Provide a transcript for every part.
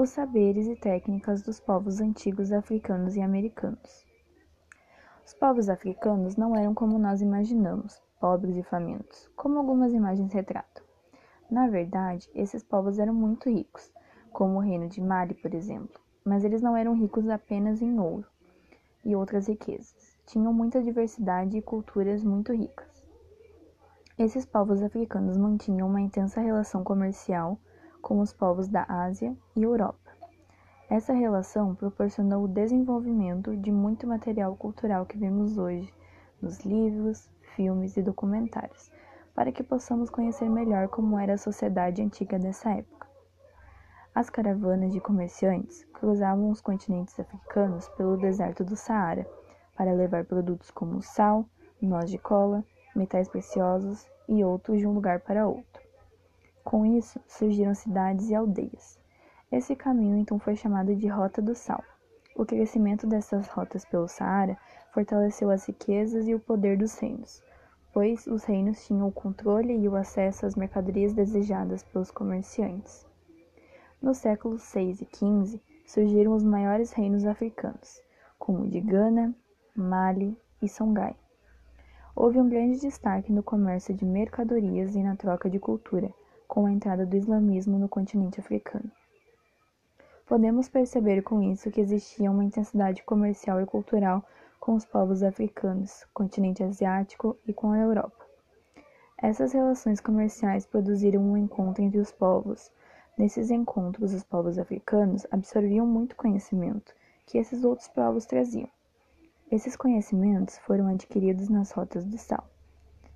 Os saberes e técnicas dos povos antigos africanos e americanos. Os povos africanos não eram como nós imaginamos, pobres e famintos, como algumas imagens retratam. Na verdade, esses povos eram muito ricos, como o reino de Mali, por exemplo, mas eles não eram ricos apenas em ouro e outras riquezas. Tinham muita diversidade e culturas muito ricas. Esses povos africanos mantinham uma intensa relação comercial com os povos da Ásia e Europa. Essa relação proporcionou o desenvolvimento de muito material cultural que vemos hoje nos livros, filmes e documentários, para que possamos conhecer melhor como era a sociedade antiga dessa época. As caravanas de comerciantes cruzavam os continentes africanos pelo deserto do Saara para levar produtos como sal, noz de cola, metais preciosos e outros de um lugar para outro. Com isso, surgiram cidades e aldeias. Esse caminho então foi chamado de Rota do Sal. O crescimento dessas rotas pelo Saara fortaleceu as riquezas e o poder dos reinos, pois os reinos tinham o controle e o acesso às mercadorias desejadas pelos comerciantes. Nos séculos 6 e 15 surgiram os maiores reinos africanos, como o de Gana, Mali e Songhai. Houve um grande destaque no comércio de mercadorias e na troca de cultura, com a entrada do islamismo no continente africano. Podemos perceber com isso que existia uma intensidade comercial e cultural com os povos africanos, continente asiático e com a Europa. Essas relações comerciais produziram um encontro entre os povos. Nesses encontros, os povos africanos absorviam muito conhecimento que esses outros povos traziam. Esses conhecimentos foram adquiridos nas rotas do sal.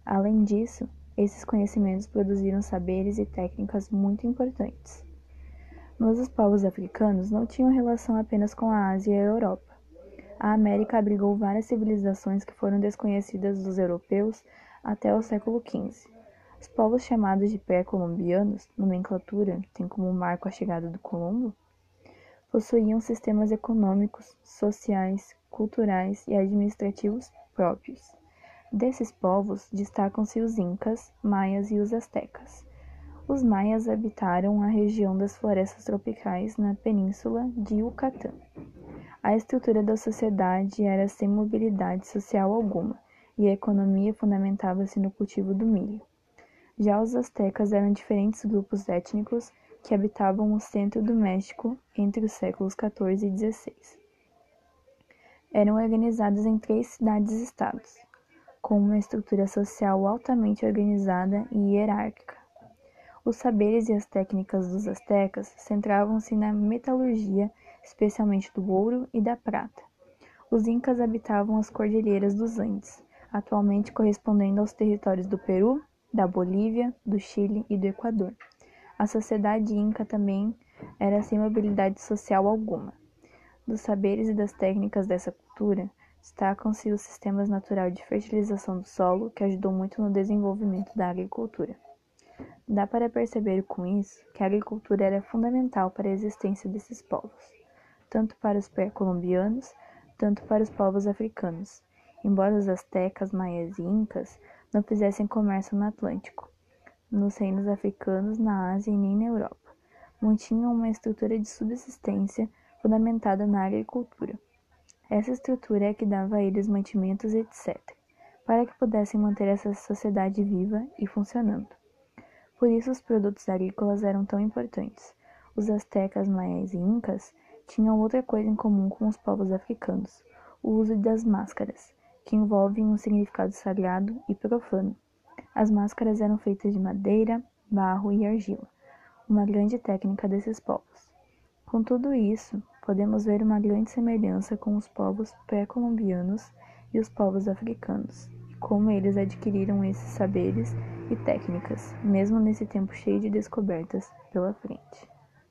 Além disso, esses conhecimentos produziram saberes e técnicas muito importantes. Mas os povos africanos não tinham relação apenas com a Ásia e a Europa a América abrigou várias civilizações que foram desconhecidas dos europeus até o século XV. Os povos chamados de pré-colombianos, nomenclatura que tem como marco a chegada do Colombo, possuíam sistemas econômicos, sociais, culturais e administrativos próprios. Desses povos destacam-se os Incas, Maias e os Aztecas. Os Maias habitaram a região das florestas tropicais na península de Yucatán. A estrutura da sociedade era sem mobilidade social alguma, e a economia fundamentava-se no cultivo do milho. Já os astecas eram diferentes grupos étnicos que habitavam o centro do México entre os séculos XIV e XVI. Eram organizados em três cidades-estados, com uma estrutura social altamente organizada e hierárquica. Os saberes e as técnicas dos astecas centravam-se na metalurgia especialmente do ouro e da prata. Os incas habitavam as cordilheiras dos Andes, atualmente correspondendo aos territórios do Peru, da Bolívia, do Chile e do Equador. A sociedade inca também era sem mobilidade social alguma. Dos saberes e das técnicas dessa cultura, destacam-se os sistemas naturais de fertilização do solo, que ajudou muito no desenvolvimento da agricultura. Dá para perceber com isso que a agricultura era fundamental para a existência desses povos tanto para os pré-colombianos, tanto para os povos africanos, embora os astecas, maias e incas não fizessem comércio no Atlântico, nos reinos africanos, na Ásia e nem na Europa. Mantinham uma estrutura de subsistência fundamentada na agricultura. Essa estrutura é que dava a eles mantimentos, etc., para que pudessem manter essa sociedade viva e funcionando. Por isso, os produtos agrícolas eram tão importantes. Os astecas, maias e incas tinham outra coisa em comum com os povos africanos: o uso das máscaras, que envolvem um significado sagrado e profano. As máscaras eram feitas de madeira, barro e argila, uma grande técnica desses povos. Com tudo isso, podemos ver uma grande semelhança com os povos pré-colombianos e os povos africanos, e como eles adquiriram esses saberes e técnicas, mesmo nesse tempo cheio de descobertas pela frente.